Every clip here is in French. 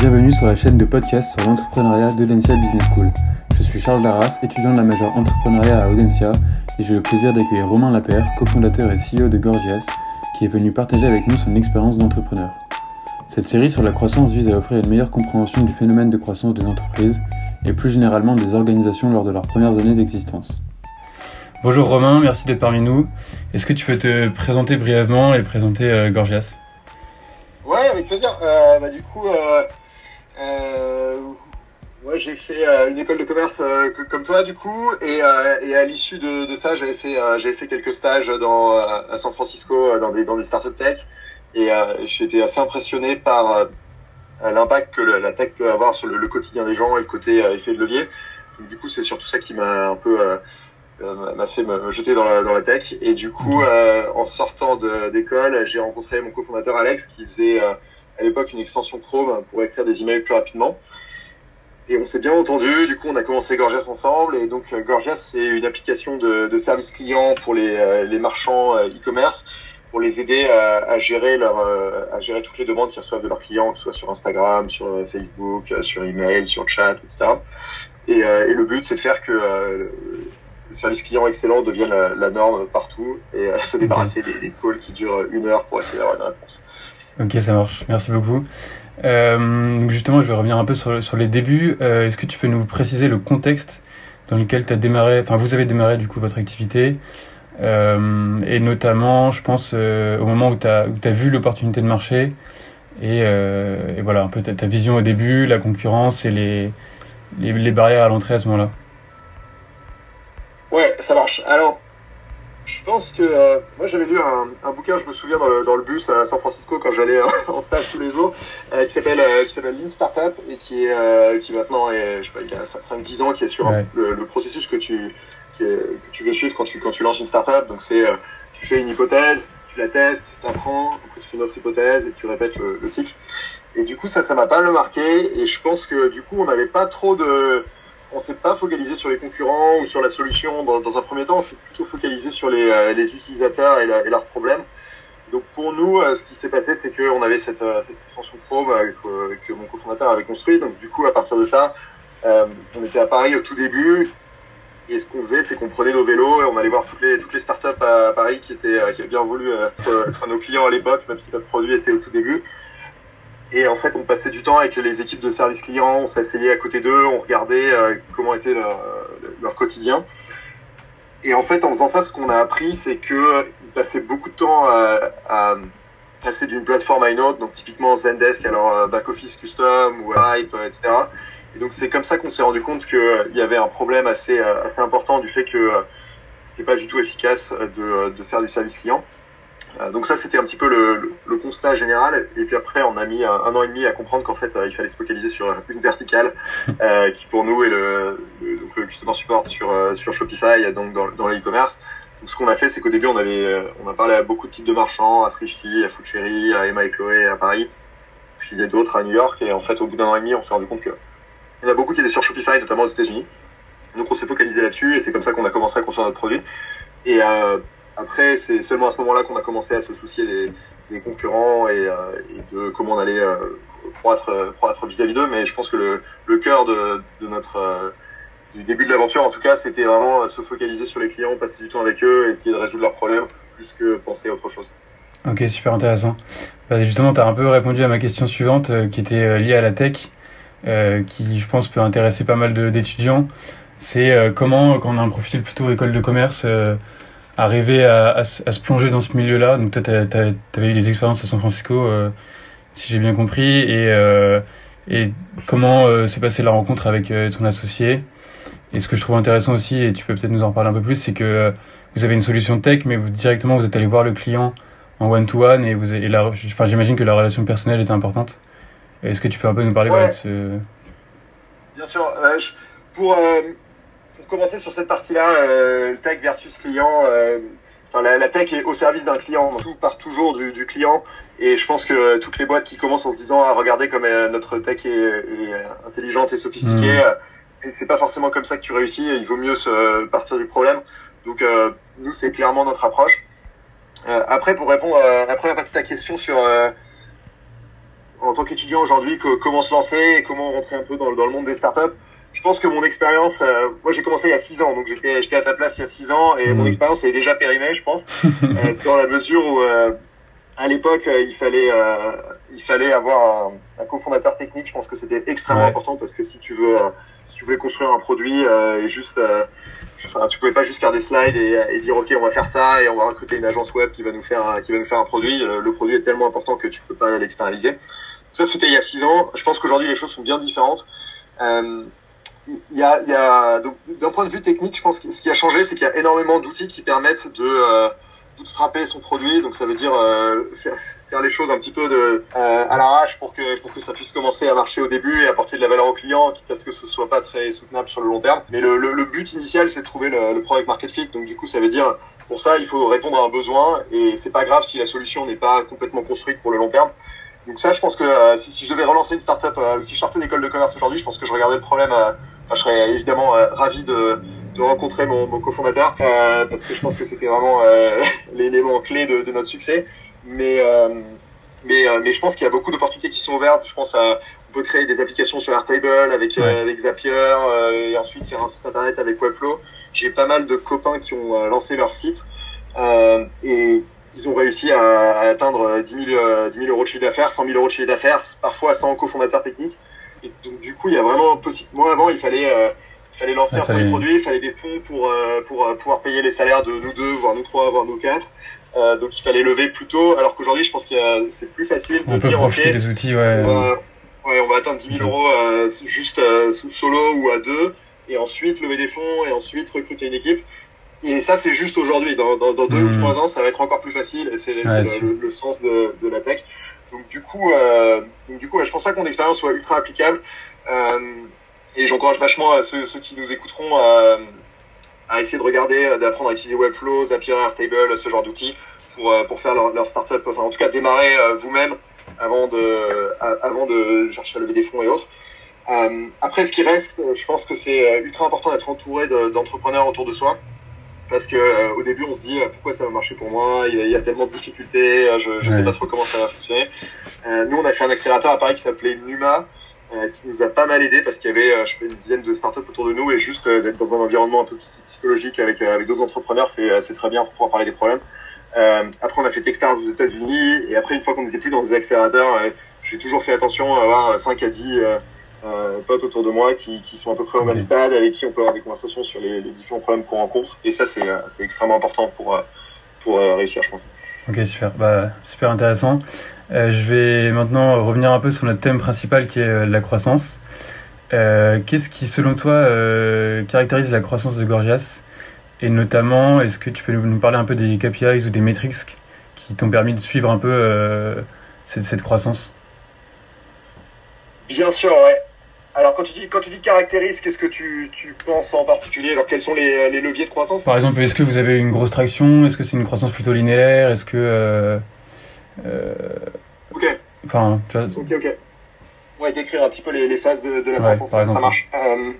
Bienvenue sur la chaîne de podcast sur l'entrepreneuriat d'Audencia Business School. Je suis Charles Darras, étudiant de la majeure entrepreneuriat à Audencia et j'ai le plaisir d'accueillir Romain Lapère, cofondateur et CEO de Gorgias, qui est venu partager avec nous son expérience d'entrepreneur. Cette série sur la croissance vise à offrir une meilleure compréhension du phénomène de croissance des entreprises et plus généralement des organisations lors de leurs premières années d'existence. Bonjour Romain, merci d'être parmi nous. Est-ce que tu peux te présenter brièvement et présenter euh, Gorgias? Ouais, avec plaisir. Euh, bah, du coup, euh, euh, moi j'ai fait une école de commerce comme toi du coup, et, et à l'issue de, de, ça, j'avais fait j'avais fait quelques stages dans à San Francisco dans des dans des startups tech, et j'ai été assez impressionné par l'impact que la tech peut avoir sur le, le, quotidien des gens et le côté effet de levier. Donc, du coup, c'est surtout ça qui m'a un peu euh, m'a fait me jeter dans la, dans la tech. Et du coup, euh, en sortant d'école, j'ai rencontré mon cofondateur Alex qui faisait euh, à l'époque une extension Chrome pour écrire des emails plus rapidement. Et on s'est bien entendu. Du coup, on a commencé Gorgias ensemble. Et donc, Gorgias, c'est une application de, de service client pour les, les marchands e-commerce pour les aider à, à gérer leur, à gérer toutes les demandes qu'ils reçoivent de leurs clients, que ce soit sur Instagram, sur Facebook, sur email, sur chat, etc. Et, et le but, c'est de faire que le service client excellent devient la, norme partout et euh, se débarrasser des, des, calls qui durent une heure pour essayer d'avoir une réponse. Ok, ça marche. Merci beaucoup. Euh, donc justement, je vais revenir un peu sur, les débuts. Euh, Est-ce que tu peux nous préciser le contexte dans lequel tu as démarré, enfin vous avez démarré du coup votre activité? Euh, et notamment, je pense, au moment où tu as, vu l'opportunité de marché et, voilà, un peu ta, ta, vision au début, la concurrence et les, les, les barrières à l'entrée à ce moment-là. Ouais, ça marche. Alors, je pense que euh, moi j'avais lu un, un, bouquin, je me souviens dans le, dans le, bus à San Francisco quand j'allais euh, en stage tous les jours, euh, qui s'appelle euh, qui s'appelle Lean Startup et qui est euh, qui maintenant est, je sais pas, il y a 5-10 ans, qui est sur ouais. le, le, processus que tu qui est, que tu veux suivre quand tu quand tu lances une startup. Donc c'est tu fais une hypothèse, tu la testes, tu apprends, après tu fais une autre hypothèse et tu répètes le, le cycle. Et du coup ça ça m'a pas le marqué et je pense que du coup on n'avait pas trop de on s'est pas focalisé sur les concurrents ou sur la solution dans, un premier temps, on s'est plutôt focalisé sur les, euh, utilisateurs et, leurs problèmes. Donc pour nous, euh, ce qui s'est passé, c'est qu'on avait cette, euh, cette extension Chrome que, que mon cofondateur avait construit. Donc du coup, à partir de ça, on était à Paris au tout début. Et ce qu'on faisait, c'est qu'on prenait nos vélos et on allait voir toutes les, startups à Paris qui étaient, avaient bien voulu être nos clients à l'époque, même si notre produit était au tout début. Et en fait, on passait du temps avec les équipes de service client, on s'asseyait à côté d'eux, on regardait euh, comment était leur, quotidien. Et en fait, en faisant ça, ce qu'on a appris, c'est que ils passaient beaucoup de temps à, passer d'une plateforme à une autre, donc typiquement Zendesk à leur back office custom ou Hype, etc. Et donc c'est comme ça qu'on s'est rendu compte qu'il y avait un problème assez assez important du fait que c'était pas du tout efficace de, de faire du service client. Euh, donc ça, c'était un petit peu le, le, le, constat général. Et puis après, on a mis un, un an et demi à comprendre qu'en fait, euh, il fallait se focaliser sur une verticale euh, qui pour nous est le, le, donc le customer support sur, euh, sur Shopify, donc dans, dans l'e-commerce. Donc ce qu'on a fait, c'est qu'au début, on avait, on a parlé à beaucoup de types de marchands, à Frischti, à Foodcherry, à Emma et Chloé à Paris, puis il y a d'autres à New York. Et en fait, au bout d'un an et demi, on s'est rendu compte que il y en a beaucoup qui étaient sur Shopify, notamment aux États-Unis. Donc on s'est focalisé là-dessus et c'est comme ça qu'on a commencé à construire notre produit. Et euh, après, c'est seulement à ce moment-là qu'on a commencé à se soucier des, concurrents et, euh, et, de comment on allait euh, croître, croître vis-à-vis d'eux. Mais je pense que le, cœur de, notre euh, du début de l'aventure, en tout cas, c'était vraiment se focaliser sur les clients, passer du temps avec eux, essayer de résoudre leurs problèmes, plus que penser à autre chose. Ok, super intéressant. Bah, justement, tu as un peu répondu à ma question suivante, euh, qui était liée à la tech, euh, qui, je pense, peut intéresser pas mal d'étudiants. C'est euh, comment, quand on a un profil plutôt école de commerce, arriver à, à, à, se plonger dans ce milieu-là. Donc toi, tu avais eu des expériences à San Francisco, euh, si j'ai bien compris, et, euh, et comment euh, s'est passée la rencontre avec ton associé? Et ce que je trouve intéressant aussi, et tu peux peut-être nous en parler un peu plus, c'est que vous avez une solution tech, mais vous, directement vous êtes allé voir le client en one-to-one, et, vous, et la, enfin, j'imagine que la relation personnelle était importante. Est-ce que tu peux un peu nous parler ouais. de ce... Bien sûr. Je, pour commencer sur cette partie-là, euh, tech versus client, euh, enfin, la, la, tech est au service d'un client, tout part toujours du, du, client. Et je pense que toutes les boîtes qui commencent en se disant ah, regardez comme euh, notre tech est, est, intelligente et sophistiquée, mmh. c'est pas forcément comme ça que tu réussis. Il vaut mieux se partir du problème. Donc nous, c'est clairement notre approche. après, pour répondre à la première partie de ta question sur en tant qu'étudiant aujourd'hui, comment se lancer et comment rentrer un peu dans, dans le monde des startups. Je pense que mon expérience, euh, moi j'ai commencé il y a 6 ans, donc j'étais j'étais à ta place il y a 6 ans et mon mmh. expérience est déjà périmée, je pense, euh, dans la mesure où à l'époque il fallait il fallait avoir un, un cofondateur technique. Je pense que c'était extrêmement important parce que si tu veux si tu voulais construire un produit et juste Enfin, tu pouvais pas juste faire des slides et, et, dire ok on va faire ça et on va recruter une agence web qui va nous faire qui va nous faire un produit. Le, produit est tellement important que tu peux pas l'externaliser. Ça c'était il y a six ans. Je pense qu'aujourd'hui les choses sont bien différentes. Euh, il y a, il y a donc d'un point de vue technique, je pense que ce qui a changé, c'est qu'il y a énormément d'outils qui permettent de euh, son produit. Donc ça veut dire euh, faire, faire, les choses un petit peu de, euh, à l'arrache pour que pour que ça puisse commencer à marcher au début et apporter de la valeur au client, quitte à ce que ce soit pas très soutenable sur le long terme. Mais le, le, le but initial, c'est de trouver le, le, product market fit. Donc du coup, ça veut dire pour ça, il faut répondre à un besoin et c'est pas grave si la solution n'est pas complètement construite pour le long terme. Donc ça, je pense que euh, si, si, je devais relancer une startup, euh, si je sortais d'école de commerce aujourd'hui, je pense que je regardais le problème. Euh, enfin, je serais évidemment ravi de, de rencontrer mon, mon cofondateur parce que je pense que c'était vraiment l'élément clé de, de, notre succès. Mais mais, mais je pense qu'il y a beaucoup d'opportunités qui sont ouvertes. Je pense à on peut créer des applications sur Airtable avec avec Zapier et ensuite faire un site internet avec Webflow. J'ai pas mal de copains qui ont lancé leur site et ils ont réussi à, à atteindre 10 000, 10 000 euros de chiffre d'affaires, 100 000 euros de chiffre d'affaires, parfois sans cofondateur technique. Et donc, du coup, il y a vraiment possible. Moi, avant, il fallait, euh, il fallait lancer un premier produit, il fallait des fonds pour, euh, pour euh, pouvoir payer les salaires de nous deux, voire nous trois, voire nous quatre. Euh, donc, il fallait lever plus tôt. Alors qu'aujourd'hui, je pense que c'est plus facile de on dire, OK, des outils, ouais. On va, ouais, on va atteindre 10 000 euros juste solo ou à deux, et ensuite lever des fonds, et ensuite recruter une équipe. Et ça, c'est juste aujourd'hui. Dans, dans, dans, deux ou trois ans, ça va être encore plus facile. Et c'est le, le, sens de, de la tech. Donc du coup, euh, donc, du coup, je pense pas que mon expérience soit ultra applicable. Euh, et j'encourage vachement à ceux, qui nous écouteront à, à essayer de regarder, d'apprendre à utiliser Webflow, Zapier, Airtable, ce genre d'outils pour, euh, pour faire leur, startup. Enfin, en tout cas, démarrer euh, vous-même avant de, avant de chercher à lever des fonds et autres. Euh, après, ce qui reste, je pense que c'est ultra important d'être entouré d'entrepreneurs autour de soi parce que euh, au début on se dit euh, pourquoi ça va marcher pour moi? Il y a, tellement de difficultés euh, je, je sais pas trop comment ça va fonctionner. Nous on a fait un accélérateur à Paris qui s'appelait Numa qui nous a pas mal aidé parce qu'il y avait je sais, une dizaine de startups autour de nous et juste d'être dans un environnement un peu psychologique avec avec d'autres entrepreneurs c'est c'est très bien pour pouvoir parler des problèmes. Après on a fait Techstars aux États-Unis et après une fois qu'on n'était plus dans des accélérateurs j'ai toujours fait attention à avoir 5 à 10 euh, potes autour de moi qui, qui, sont à peu près au même stade, avec qui on peut avoir des conversations sur les, les différents problèmes qu'on rencontre. Et ça, c'est, euh, extrêmement important pour, euh, pour euh, réussir, je pense. Ok, super. Bah, super intéressant. Euh, je vais maintenant revenir un peu sur notre thème principal qui est la croissance. Euh, qu'est-ce qui, selon toi, caractérise la croissance de Gorgias? Et notamment, est-ce que tu peux nous parler un peu des KPIs ou des metrics qui t'ont permis de suivre un peu cette, cette croissance? Bien sûr, ouais. Alors quand tu dis quand tu dis caractérise, qu'est-ce que tu, tu penses en particulier? Alors quels sont les, les leviers de croissance? Par exemple, est-ce que vous avez une grosse traction? Est-ce que c'est une croissance plutôt linéaire? Est-ce que euh, euh... Ok. Enfin, tu vois. Ok, ok. Ouais, décrire un petit peu les, les phases de, de la ouais, croissance, ça marche. Euh,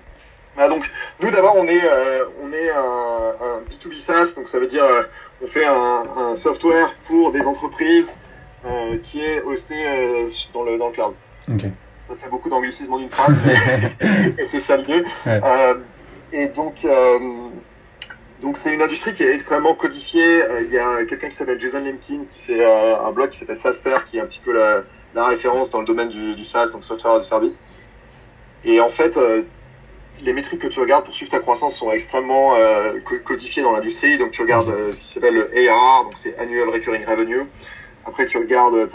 ah, donc nous d'abord on est on est un, un, B2B SaaS, donc ça veut dire on fait un, un, software pour des entreprises qui est hosté dans le dans le cloud. Ok ça fait beaucoup d'anglicisme en une phrase, et c'est ça le mieux. Euh, et donc, euh, donc c'est une industrie qui est extrêmement codifiée. Euh, il y a quelqu'un qui s'appelle Jason Lemkin qui fait euh, un blog qui s'appelle SaaSter, qui est un petit peu la, la référence dans le domaine du, du, SaaS, donc Software as a Service. Et en fait, les métriques que tu regardes pour suivre ta croissance sont extrêmement codifiées dans l'industrie. Donc tu regardes ce qui s'appelle le ARR, donc c'est Annual Recurring Revenue. Après tu regardes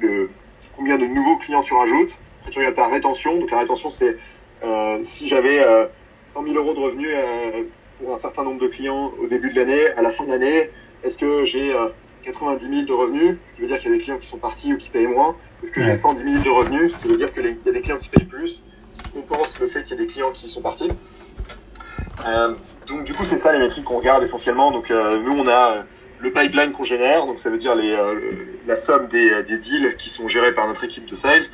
le combien de nouveaux clients tu rajoutes. Après, tu regardes ta rétention. Donc, la rétention, c'est euh, si j'avais euh, 100 000 euros de revenus euh, pour un certain nombre de clients au début de l'année, à la fin de l'année, est-ce que j'ai 90 euh, 000 de revenus, ce qui veut dire qu'il y a des clients qui sont partis ou qui payent moins Est-ce que j'ai 110 000 de revenus, ce qui veut dire qu'il y a des clients qui payent plus, qui compensent le fait qu'il y a des clients qui sont partis euh, Donc, du coup, c'est ça les métriques qu'on regarde essentiellement. Donc, nous, on a le pipeline qu'on génère, donc ça veut dire les, euh, la somme des, des, deals qui sont gérés par notre équipe de sales.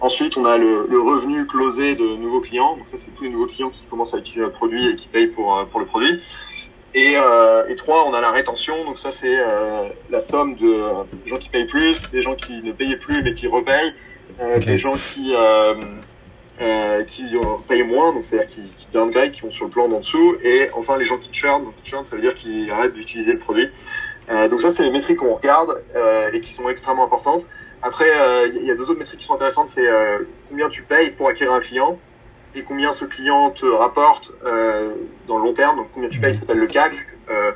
Ensuite, on a le, le revenu closé de nouveaux clients. Donc ça, c'est tous les nouveaux clients qui commencent à utiliser notre produit et qui payent pour, euh, pour le produit. Et, euh, et trois, on a la rétention. Donc ça, c'est euh, la somme de euh, gens qui payent plus, des gens qui ne payaient plus mais qui repayent, euh, des gens qui euh, euh, qui euh, payent moins, donc c'est-à-dire qui, qui downgrade, qui vont sur le plan d'en dessous, et enfin les gens qui churn. Donc churn, ça veut dire qu'ils arrêtent d'utiliser le produit. Euh, donc ça, c'est les métriques qu'on regarde euh, et qui sont extrêmement importantes. Après, euh, il y a deux autres métriques qui sont intéressantes, c'est euh, combien tu payes pour acquérir un client et combien ce client te rapporte euh, dans le long terme. Donc combien tu payes, ça s'appelle le CAC. Euh,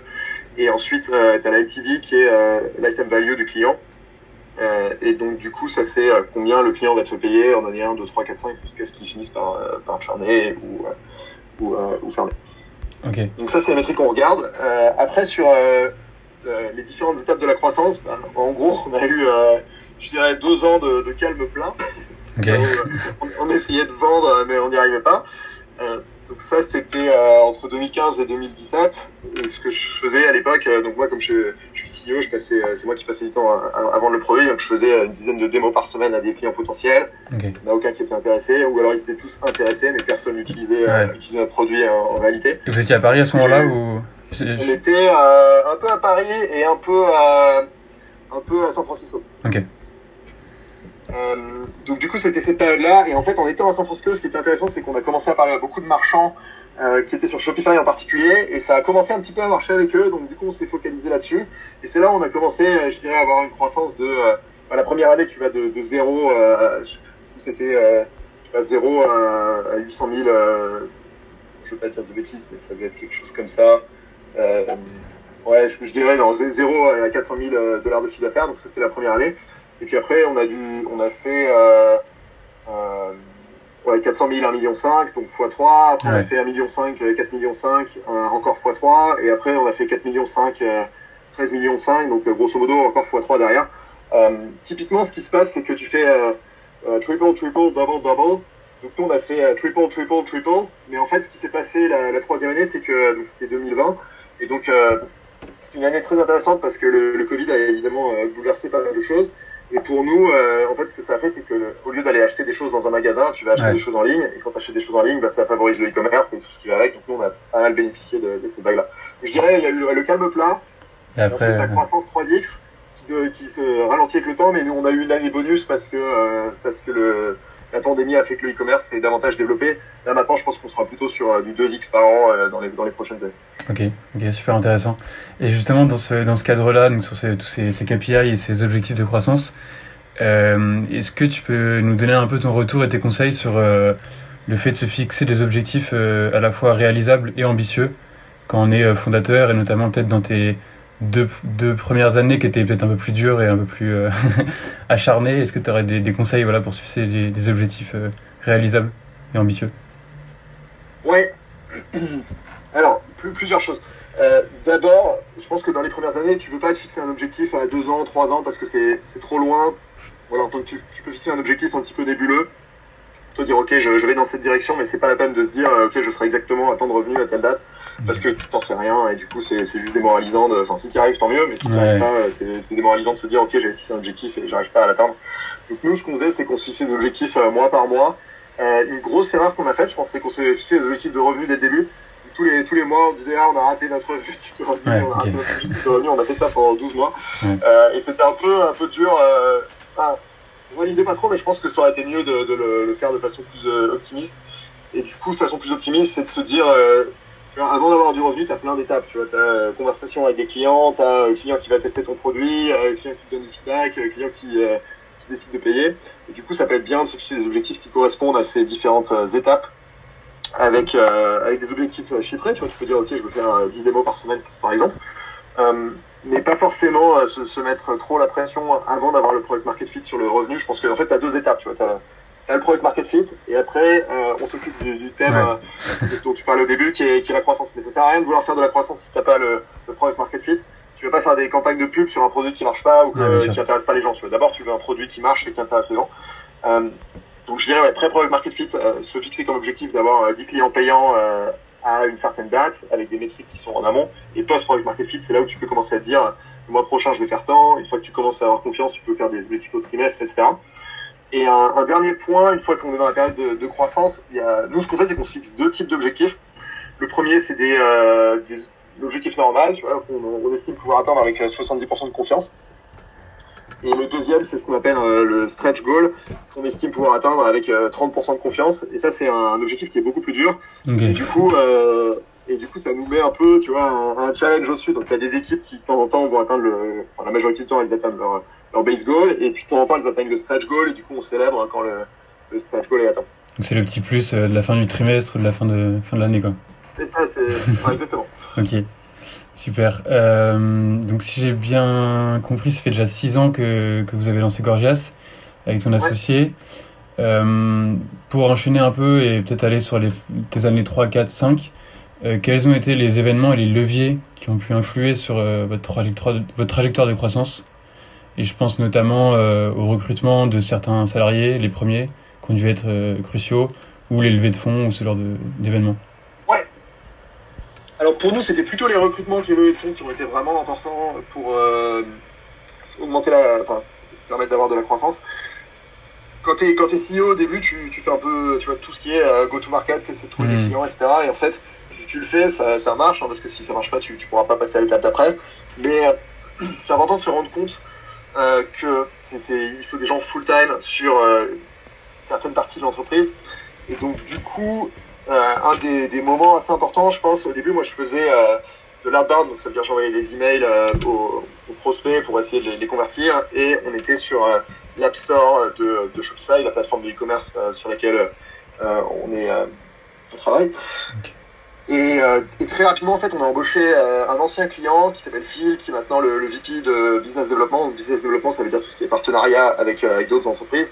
et ensuite, euh, tu as l'LTV qui est euh, lifetime value du client. Euh, et donc du coup, ça c'est euh, combien le client va te payer en année 1, 2, 3, 4, 5 jusqu'à ce qu'il finisse par, euh, par churner ou, euh, ou, euh, ou fermer. Ok. Donc ça, c'est la métrique qu'on regarde. Euh, après, sur euh, euh, les différentes étapes de la croissance, bah, en gros, on a eu, euh, je dirais, deux ans de, de calme plein. Ok. Où, euh, on, on essayait de vendre, mais on n'y arrivait pas. Euh, donc ça, c'était euh, entre 2015 et 2017. Et ce que je faisais à l'époque, euh, donc moi, comme je, je suis CEO, je passais, euh, c'est moi qui passais du temps à, vendre le produit, donc je faisais euh, une dizaine de démos par semaine à des clients potentiels. Ok. Il n'y en a aucun qui était intéressé, ou alors ils étaient tous intéressés, mais personne n'utilisait euh, Ouais. notre produit en, en réalité. Et vous étiez à Paris à ce moment-là ou? On était euh, un peu à Paris et un peu à, un peu à San Francisco. Ok. Euh, donc du coup c'était cette période-là. Et en fait en étant à San Francisco ce qui était intéressant c'est qu'on a commencé à parler à beaucoup de marchands euh, qui étaient sur Shopify en particulier. Et ça a commencé un petit peu à marcher avec eux. Donc du coup on s'est focalisé là-dessus. Et c'est là où on a commencé je dirais à avoir une croissance de euh, bah, la première année tu vas de, de zéro c'était vas zéro à, à 800 000 euh, je veux pas dire de bêtises mais ça doit être quelque chose comme ça euh, ouais je, je dirais dans zéro à 400 000 euh, dollars de chiffre d'affaires donc ça c'était la première année et puis après, on a dû, on a fait euh, euh, ouais, 400 000, 1 million 5, donc x3. Après, on a fait 1 million 5, 4 millions 5, euh, encore x3. Et après, on a fait 4 millions 5, euh, 13 millions 5, donc grosso modo encore x3 derrière. Typiquement, ce qui se passe, c'est que tu fais triple, triple, double, double. Donc nous, on a fait triple, triple, triple. Mais en fait, ce qui s'est passé la, la troisième année, c'est que donc c'était 2020. Et donc, euh, c'est une année très intéressante parce que le, le Covid a évidemment euh, bouleversé pas mal de choses. Et pour nous, euh, en fait, ce que ça a fait, c'est que au lieu d'aller acheter des choses dans un magasin, tu vas acheter Ouais. des choses en ligne. Et quand tu achètes des choses en ligne, bah, ça favorise le e-commerce et tout ce qui va avec. Donc nous, on a pas mal bénéficié de, de cette vague-là. Je dirais, il y a eu le, calme plat, Et après, ensuite la croissance 3x qui, de- qui se ralentit avec le temps, mais nous, on a eu une année bonus parce que euh, parce que le, la pandémie a fait que le e-commerce s'est davantage développé. Là maintenant, je pense qu'on sera plutôt sur euh, du 2x par an euh, dans les dans les prochaines années. Ok, super intéressant. Et justement, dans ce, dans ce cadre-là, sur tous ces, ces KPI et ces objectifs de croissance, euh, est-ce que tu peux nous donner un peu ton retour et tes conseils sur le fait de se fixer des objectifs à la fois réalisables et ambitieux quand on est fondateur et notamment peut-être dans tes deux, premières années qui étaient peut-être un peu plus dures et un peu plus euh, acharnées Est-ce que tu aurais des, conseils pour fixer des, objectifs euh, réalisables et ambitieux? Ouais. Alors, plus- plusieurs choses. Euh, D'abord, je pense que dans les premières années, tu veux pas te fixer un objectif à deux ans, trois ans, parce que c'est trop loin. Voilà, tu peux fixer un objectif un petit peu nébuleux. Dire, ok, je, je vais dans cette direction, mais c'est pas la peine de se dire, euh, ok, je serai exactement à tant de revenus à telle date, parce que tu t'en sais rien, et du coup, c'est juste démoralisant. de- Enfin, si tu arrives, tant mieux, mais si tu Ouais. arrives pas, euh, c'est démoralisant de se dire, ok, j'avais fixé un objectif et j'arrive pas à l'atteindre. Donc nous, ce qu'on faisait, c'est qu'on se fixait des objectifs euh, mois par mois. Euh, une grosse erreur qu'on a faite, je pense, c'est qu'on s'est fixé des objectifs de revenus dès le début. Tous les, tous les mois, on disait, ah, on a raté notre objectif de revenu, Ouais, on a raté notre objectif de revenu, on a fait ça pendant 12 mois. Ouais. Euh, et c'était un peu, un peu dur. Euh, on réalisait pas trop, mais je pense que ça aurait été mieux de, de le, le faire de façon plus euh, optimiste. Et du coup, de façon plus optimiste, c'est de se dire, euh, tu avant d'avoir du revenu, tu as plein d'étapes. Tu vois, as euh, conversation avec des clients, tu as client qui va tester ton produit, euh, client qui te donne du feedback, euh, client qui, euh, qui décide de payer. Et du coup, ça peut être bien de se fixer des objectifs qui correspondent à ces différentes euh, étapes avec, euh, avec des objectifs euh, chiffrés. Tu vois, tu peux dire, OK, je veux faire euh, 10 démos par semaine, par exemple. Mais pas forcément euh, se, se mettre trop la pression avant d'avoir le product market fit sur le revenu. Je pense qu'en fait, tu as deux étapes. Tu vois, t'as, as le product market fit et après, euh, on s'occupe du, du thème Ouais. euh, dont tu parlais au début, qui est, qui est la croissance. Mais ça sert à rien de vouloir faire de la croissance si t'as pas le, le product market fit. Tu veux pas faire des campagnes de pub sur un produit qui marche pas ou que- Ouais, qui intéresse pas les gens. Tu d'abord, tu veux un produit qui marche et qui intéresse les gens. Euh, donc je dirais ouais, pré-product market fit, se fixer comme objectif d'avoir euh, 10 clients payants à une certaine date avec des métriques qui sont en amont. Et post-product market fit, c'est là où tu peux commencer à dire le mois prochain je vais faire tant. Une fois que tu commences à avoir confiance, tu peux faire des objectifs au trimestre, etc. Et un, dernier point, une fois qu'on est dans la période de, croissance, il y a, nous ce qu'on fait c'est qu'on fixe deux types d'objectifs. Le premier c'est des, euh, des l'objectif normal, vois, on, estime pouvoir atteindre avec 70% de confiance. Et le deuxième, c'est ce qu'on appelle le stretch goal, qu'on estime pouvoir atteindre avec 30% de confiance. Et ça, c'est un, objectif qui est beaucoup plus dur. Et du coup, et du coup, ça nous met un peu, tu vois, un, challenge au-dessus. Donc, tu as des équipes qui, de temps en temps, vont atteindre le, enfin, la majorité du temps, elles atteignent leur, leur base goal. Et puis, de temps en temps, elles atteignent le stretch goal. Et du coup, on célèbre quand le, le stretch goal est atteint. Donc, c'est le petit plus euh, de la fin du trimestre ou de la fin de, fin de l'année, quoi. C'est ça, c'est, exactement. ok. Super. Euh, donc, si j'ai bien compris, ça fait déjà 6 ans que, que vous avez lancé Gorgias avec ton associé. Euh, pour enchaîner un peu et peut-être aller sur les, tes années 3, 4, 5, euh, quels ont été les événements et les leviers qui ont pu influer sur euh, votre, trajectoire de, votre trajectoire de croissance? Et je pense notamment au recrutement de certains salariés, les premiers, qui ont dû être cruciaux, ou les levées de fonds, ou ce genre d'événements. Alors pour nous, c'était plutôt les recrutements qui ont été vraiment importants pour augmenter la, enfin, permettre d'avoir de la croissance quand tu es, quand es CEO au début, tu, tu, fais un peu tu vois, tout ce qui est go-to-market, c'est de trouver des mmh. clients, etc. Et en fait, tu le fais, ça, ça marche, hein, parce que si ça marche pas, tu, tu pourras pas passer à l'étape d'après. Mais euh, c'est important de se rendre compte euh, que c'est, il faut des gens full time sur euh, certaines parties de l'entreprise. Et donc du coup, euh, un des, des, moments assez importants, je pense, au début, moi je faisais euh, de l'outbound, donc ça veut dire j'envoyais des emails aux, aux, prospects pour essayer de les, les convertir, et on était sur l'App Store de, de, Shopify, la plateforme de e-commerce sur laquelle on est on travaille. Et, euh, et, très rapidement, en fait, on a embauché euh, un ancien client qui s'appelle Phil, qui est maintenant le, le, VP de Business Development. Donc, business Development, ça veut dire tout ce qui est partenariat avec, euh, avec d'autres entreprises.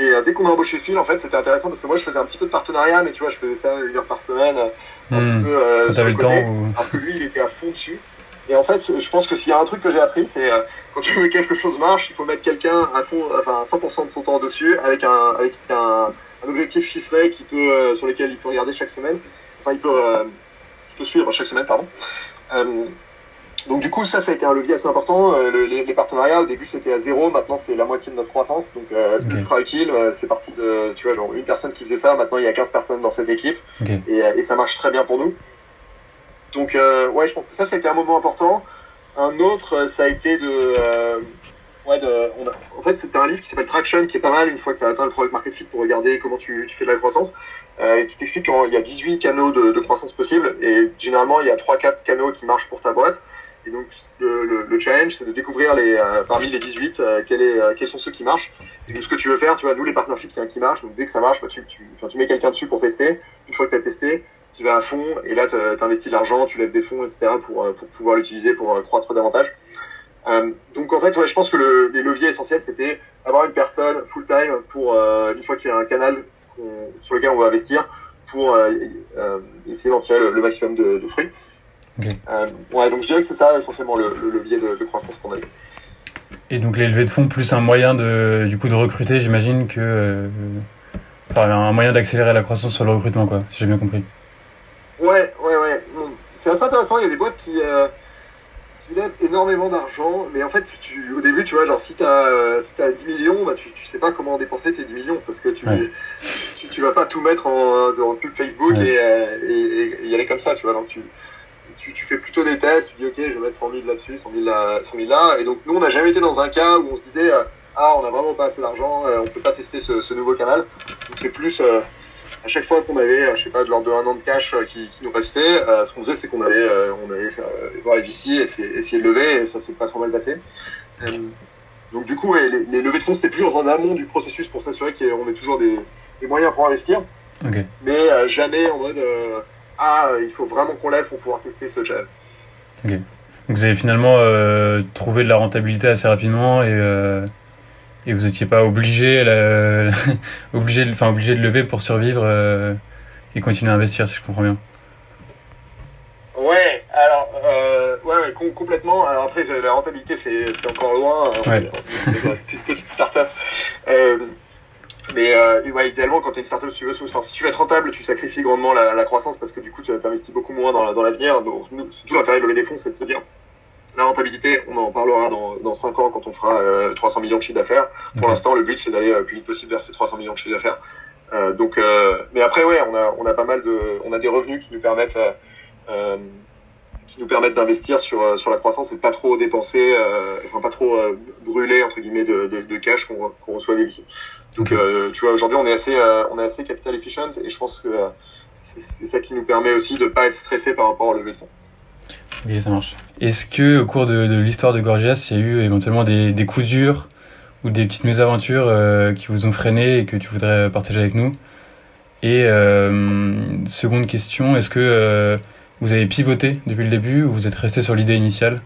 Et dès qu'on a embauché Phil, en fait, c'était intéressant parce que moi, je faisais un petit peu de partenariat, mais tu vois, je faisais ça une heure par semaine, un petit hmm. peu euh, le côté, temps, alors que lui, il était à fond dessus. Et en fait, je pense que s'il y a un truc que j'ai appris, c'est quand tu veux que quelque chose marche, il faut mettre quelqu'un à fond, enfin 100% de son temps dessus, avec un, avec un, un objectif chiffré qui peut, sur lequel il peut regarder chaque semaine enfin il peut, euh, il peut suivre chaque semaine, pardon. Euh, donc du coup, ça, ça a été un levier assez important. Euh, les, les, partenariats, au début, c'était à zéro. Maintenant, c'est la moitié de notre croissance. Donc, euh, ultra utile. c'est parti de, tu vois, genre, une personne qui faisait ça. Maintenant, il y a 15 personnes dans cette équipe. Okay. Et, et, ça marche très bien pour nous. Donc, ouais, je pense que ça, ça a été un moment important. Un autre, ça a été de... ouais, de, on a, en fait, c'était un livre qui s'appelle Traction, qui est pas mal une fois que tu as atteint le product market fit pour regarder comment tu, tu fais de la croissance euh, qui t'explique qu'il y a 18 canaux de, de, croissance possibles et généralement il y a 3-4 canaux qui marchent pour ta boîte. Et donc le, le, le challenge c'est de découvrir les euh, parmi les 18 euh, quel est, euh, quels sont ceux qui marchent. Et donc ce que tu veux faire, tu vois, nous les partnerships c'est un qui marche. Donc dès que ça marche, bah, tu, tu, tu mets quelqu'un dessus pour tester. Une fois que tu as testé, tu vas à fond et là tu investis de l'argent, tu lèves des fonds, etc. pour, euh, pour pouvoir l'utiliser pour croître davantage. Euh, donc en fait, ouais, je pense que le, les leviers essentiels, c'était avoir une personne full time pour euh, une fois qu'il y a un canal sur lequel on va investir pour euh, euh, essayer d'en tirer le, maximum de, de fruits. Okay. Euh, ouais, donc je dirais que c'est ça essentiellement le, le levier de, de croissance qu'on a eu. Et donc les levées de fonds plus un moyen de du coup de recruter, j'imagine que euh, enfin, un moyen d'accélérer la croissance sur le recrutement quoi, si j'ai bien compris. Ouais, ouais, ouais. C'est assez intéressant. Il y a des boîtes qui euh, il lève énormément d'argent, mais en fait, tu, au début, tu vois, genre si t'as euh, si as 10 millions, bah, tu, tu sais pas comment dépenser tes 10 millions parce que tu, ouais. tu, tu, vas pas tout mettre en, en pub Facebook ouais. et, et, et, y aller comme ça, tu vois. Donc tu, tu, tu fais plutôt des tests, tu dis ok, je vais mettre 100 000 là-dessus, 100 000 là, 100 000 là, et donc nous, on n'a jamais été dans un cas où on se disait euh, ah, on a vraiment pas assez d'argent, euh, on peut pas tester ce, ce nouveau canal. Donc c'est plus euh, à chaque fois qu'on avait, je sais pas, de l'ordre de un an de cash qui, qui nous restait, euh, ce qu'on faisait, c'est qu'on allait, euh, on allait voir les VC, essayer, essayer de lever, et ça s'est pas trop mal passé. donc du coup, les, les, levées de fonds, c'était toujours en amont du processus pour s'assurer qu'on ait toujours des, des, moyens pour investir, okay. mais jamais en mode ah, il faut vraiment qu'on lève pour pouvoir tester ce challenge. Okay. Donc vous avez finalement trouvé de la rentabilité assez rapidement et et vous n'étiez pas obligé, la, obligé, enfin obligé de lever pour survivre euh, et continuer à investir, si je comprends bien. Ouais, alors euh, ouais, complètement. Alors après, la rentabilité, c'est encore loin. Ouais. C'est une petite start-up. Euh, mais euh, ouais, idéalement, quand tu es une startup, tu veux, enfin, si tu veux être rentable, tu sacrifies grandement la, la croissance parce que du coup, tu investis beaucoup moins dans l'avenir. Donc, c'est tout l'intérêt de lever des fonds, c'est de se dire, la rentabilité, on en parlera dans, dans 5 ans quand on fera euh, 300 millions de chiffre d'affaires. Pour okay. l'instant, le but, c'est d'aller le plus vite possible vers ces 300 millions de chiffre d'affaires. Euh, donc, euh, mais après, ouais, on a, on a pas mal de, on a des revenus qui nous permettent, euh, qui nous permettent d'investir sur sur la croissance et de pas trop dépenser, enfin pas trop brûler entre guillemets de, de, de cash qu'on qu'on reçoit des Donc tu vois aujourd'hui on est assez on est assez capital efficient et je pense que c'est ça qui nous permet aussi de pas être stressé par rapport au levée de. Oui, ça marche. Est-ce que au cours de, l'histoire de Gorgias, il y a eu éventuellement des, coups durs ou des petites mésaventures euh, qui vous ont freiné et que tu voudrais partager avec nous? Et euh, seconde question, est-ce que euh, vous avez pivoté depuis le début ou vous êtes resté sur l'idée initiale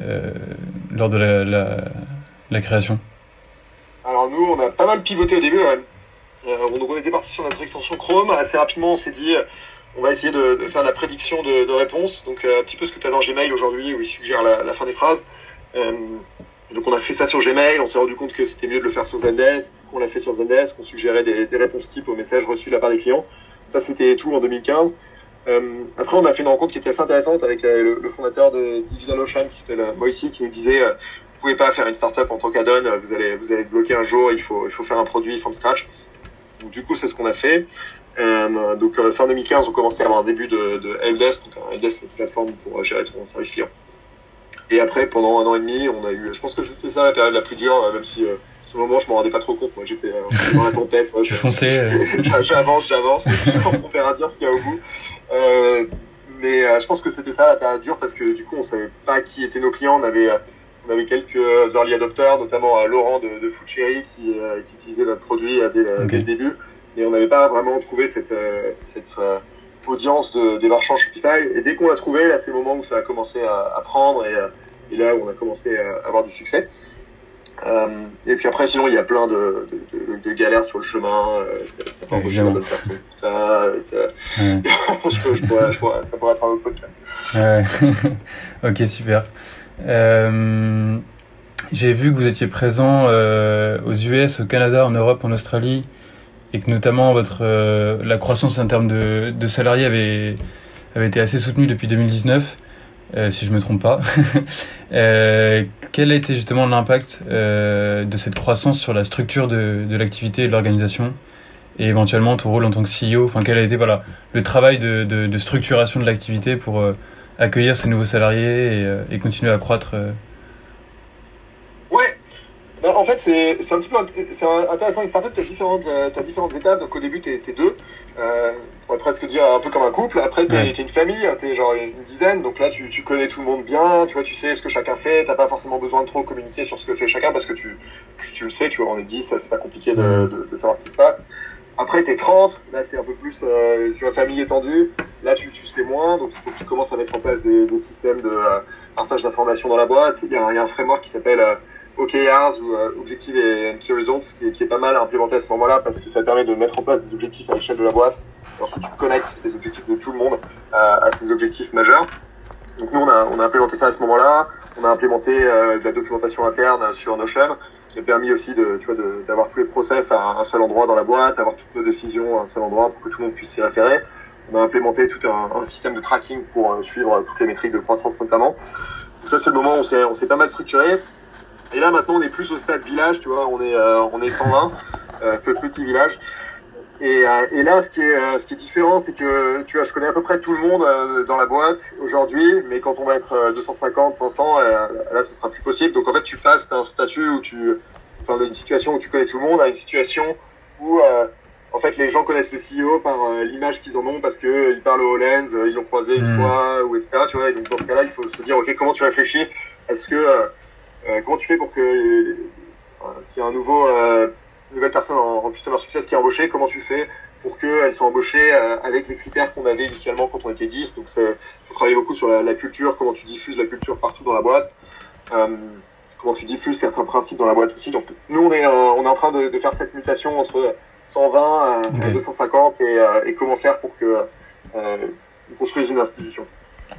euh, lors de la, création? Alors nous, on a pas mal pivoté au début. Ouais. Euh, on était parti sur notre extension Chrome. Assez rapidement, on s'est dit on va essayer de, faire la prédiction de, de réponse. Donc un petit peu ce que tu as dans Gmail aujourd'hui où il suggère la, fin des phrases. Euh, donc on a fait ça sur Gmail, on s'est rendu compte que c'était mieux de le faire sur Zendesk, on l'a fait sur Zendesk, on suggérait des, réponses types aux messages reçus de la part des clients. Ça c'était tout en 2015. Euh, après on a fait une rencontre qui était assez intéressante avec euh, le, fondateur de DigitalOcean qui s'appelle euh, Moïse qui nous disait euh, vous pouvez pas faire une startup en tant qu'addon, vous allez vous allez être bloqué un jour, il faut il faut faire un produit from scratch. Donc, du coup c'est ce qu'on a fait. Euh, donc fin 2015 on commençait à avoir un début de, de helpdesk, donc un helpdesk c'est une plateforme pour gérer ton service client. Et après, pendant un an et demi, on a eu, je pense que c'est ça la période la plus dure, même si euh, ce moment je m'en rendais pas trop compte. Moi, j'étais euh, dans la tempête. Ouais, je foncé. j'avance, j'avance. on verra bien ce qu'il y a au bout. Euh, mais euh, je pense que c'était ça la période dure parce que du coup, on savait pas qui étaient nos clients. On avait, on avait quelques early adopters, notamment Laurent de, de qui, qui utilisait notre produit dès, okay. dès le début. Et on n'avait pas vraiment trouvé cette, cette audience de, des marchands Shopify. Et dès qu'on l'a trouvé, là, c'est le moment où ça a commencé à, à prendre et, et, là où on a commencé à avoir du succès. Euh, et puis après, sinon, il y a plein de, de, de, de galères sur le chemin. Euh, T'as pas embauché la bonne personne. Ça, ouais. je, je pourrais, je pourrais, ça pourrait être un autre podcast. Ouais. ok, super. Euh, J'ai vu que vous étiez présent euh, aux US, au Canada, en Europe, en Australie, et que notamment votre euh, la croissance en termes de, de salariés avait, avait été assez soutenue depuis 2019, euh, si je me trompe pas. quel a été justement l'impact de cette croissance sur la structure de, de l'activité et de l'organisation et éventuellement ton rôle en tant que CEO Enfin, quel a été voilà le travail de, de, structuration de l'activité pour accueillir ces nouveaux salariés et, euh, et continuer à croître Ouais, ben, en fait, c'est un petit peu c'est intéressant. Une startup, tu as différentes, euh, as différentes étapes. Donc, au début, tu es, es, deux. Euh, on pourrait presque dire un peu comme un couple. Après, tu es, ouais. une famille, tu es genre une dizaine. Donc là, tu, tu connais tout le monde bien. Tu vois, tu sais ce que chacun fait. Tu pas forcément besoin de trop communiquer sur ce que fait chacun parce que tu, tu le sais. Tu vois, on est 10, c'est pas compliqué de, de, de, savoir ce qui se passe. Après, tu es 30. Là, c'est un peu plus euh, tu vois, famille étendue. Là, tu, tu sais moins. Donc, il faut que tu commences à mettre en place des, des systèmes de euh, partage d'informations dans la boîte. Il y, y a un framework qui s'appelle euh, OKRs ou euh, Objective et Key Results qui qui est pas mal à implémenter à ce moment-là parce que ça permet de mettre en place des objectifs à l'échelle de la boîte. Ensuite, tu connectes les objectifs de tout le monde à, à ces objectifs majeurs. Donc nous, on a, on a implémenté ça à ce moment-là. On a implémenté euh, de la documentation interne sur Notion qui a permis aussi de, tu vois, d'avoir tous les process à un seul endroit dans la boîte, d'avoir toutes nos décisions à un seul endroit pour que tout le monde puisse s'y référer. On a implémenté tout un, un système de tracking pour euh, suivre toutes les métriques de croissance notamment. Donc ça, c'est le moment où on s'est pas mal structuré. Et là maintenant on est plus au stade village, tu vois, on est euh, on est 120, euh, petit village. Et, euh, et là ce qui est euh, ce qui est différent, c'est que tu vois, je connais à peu près tout le monde euh, dans la boîte aujourd'hui, mais quand on va être 250, 500, là ce sera plus possible. Donc en fait tu passes d'un statut où tu, enfin d'une situation où tu connais tout le monde à une situation où en fait les gens connaissent le CEO par l'image qu'ils en ont parce que ils parlent au Lens, ils l'ont croisé une mmh. fois ou etc. Tu vois, et donc dans ce cas-là il faut se dire ok comment tu réfléchis, est-ce que euh, comment tu fais pour que euh, s'il y a un nouveau euh, nouvelle personne en, en customer success qui est embauchée, comment tu fais pour qu'elle soit embauchée avec les critères qu'on avait initialement quand on était 10 Donc c'est travailler beaucoup sur la, la, culture, comment tu diffuses la culture partout dans la boîte. Euh, comment tu diffuses certains principes dans la boîte aussi. Donc nous on est on est en train de, de faire cette mutation entre 120 okay. et 250 et, et, comment faire pour que euh, on construise une institution.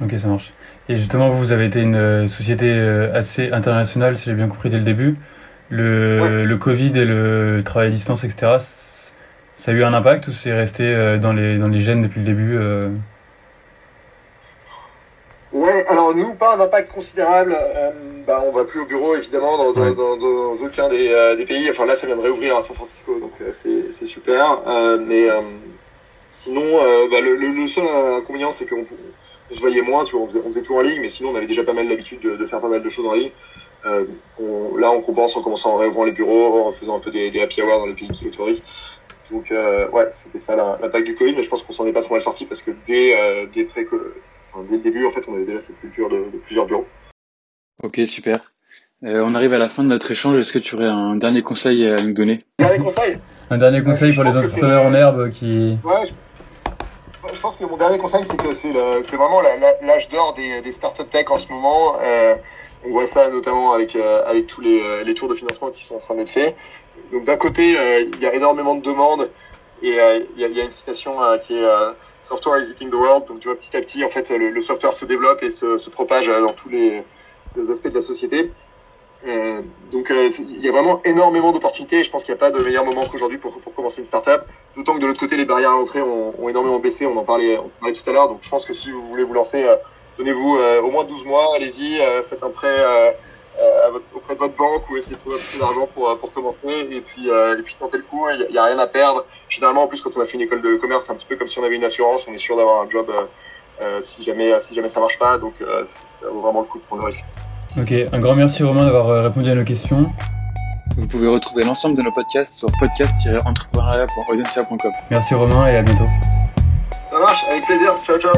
Ok, ça marche. Et justement, vous avez été une société assez internationale, si j'ai bien compris dès le début. Le, ouais. le Covid et le travail à distance, etc., ça a eu un impact ou c'est resté dans les, dans les gènes depuis le début euh... Ouais, alors nous, pas un impact considérable. Euh, bah, on va plus au bureau, évidemment, dans, dans, dans, dans aucun des, euh, des, pays. Enfin, là, ça vient de réouvrir à San Francisco, donc euh, c'est super. mais sinon, bah, le, le, seul inconvénient, c'est qu'on on se voyait moins, tu vois, on faisait, on faisait tout en ligne, mais sinon on avait déjà pas mal l'habitude de, de, faire pas mal de choses en ligne. Euh, on, là, on compense en commençant à réouvrir les bureaux, en faisant un peu des, des happy hours dans les pays qui l'autorisent. Donc, euh, ouais, c'était ça l'impact du Covid, mais je pense qu'on s'en est pas trop mal sorti parce que dès, euh, dès, pré enfin, dès le début, en fait, on avait déjà cette culture de, de plusieurs bureaux. Ok, super. Euh, on arrive à la fin de notre échange. Est-ce que tu aurais un dernier conseil à nous donner? Dernier conseil? Un dernier conseil pour les entrepreneurs en herbe qui. Ouais, je... je... pense que mon dernier conseil, c'est que c'est vraiment l'âge d'or des, des startups tech en ce moment. Euh, on voit ça notamment avec, euh, avec tous les, les tours de financement qui sont en train d'être faits. Donc d'un côté, euh, il y a énormément de demandes et euh, il y, a, y, a, une citation qui est Software is eating the world. Donc tu vois, petit à petit, en fait, le, le software se développe et se, se propage dans tous les, les aspects de la société. Euh, donc euh, il y a vraiment énormément d'opportunités. Je pense qu'il n'y a pas de meilleur moment qu'aujourd'hui pour, pour commencer une startup. D'autant que de l'autre côté, les barrières à l'entrée ont, ont, énormément baissé. On en parlait, on parlait tout à l'heure. Donc je pense que si vous voulez vous lancer, euh, donnez-vous euh, au moins 12 mois. Allez-y, faites un prêt votre, auprès de votre banque ou essayez de trouver un peu d'argent pour, pour commencer. Et puis, et puis tentez le coup. Il n'y a, a, rien à perdre. Généralement, en plus, quand on a fait une école de commerce, c'est un petit peu comme si on avait une assurance. On est sûr d'avoir un job si jamais si jamais ça marche pas. Donc ça vaut vraiment le coup de prendre le risque. Ok, un grand merci Romain d'avoir répondu à nos questions. Vous pouvez retrouver l'ensemble de nos podcasts sur podcast-entrepreneuriat.audencia.com. Merci Romain et à bientôt. Ça marche, avec plaisir. Ciao, ciao.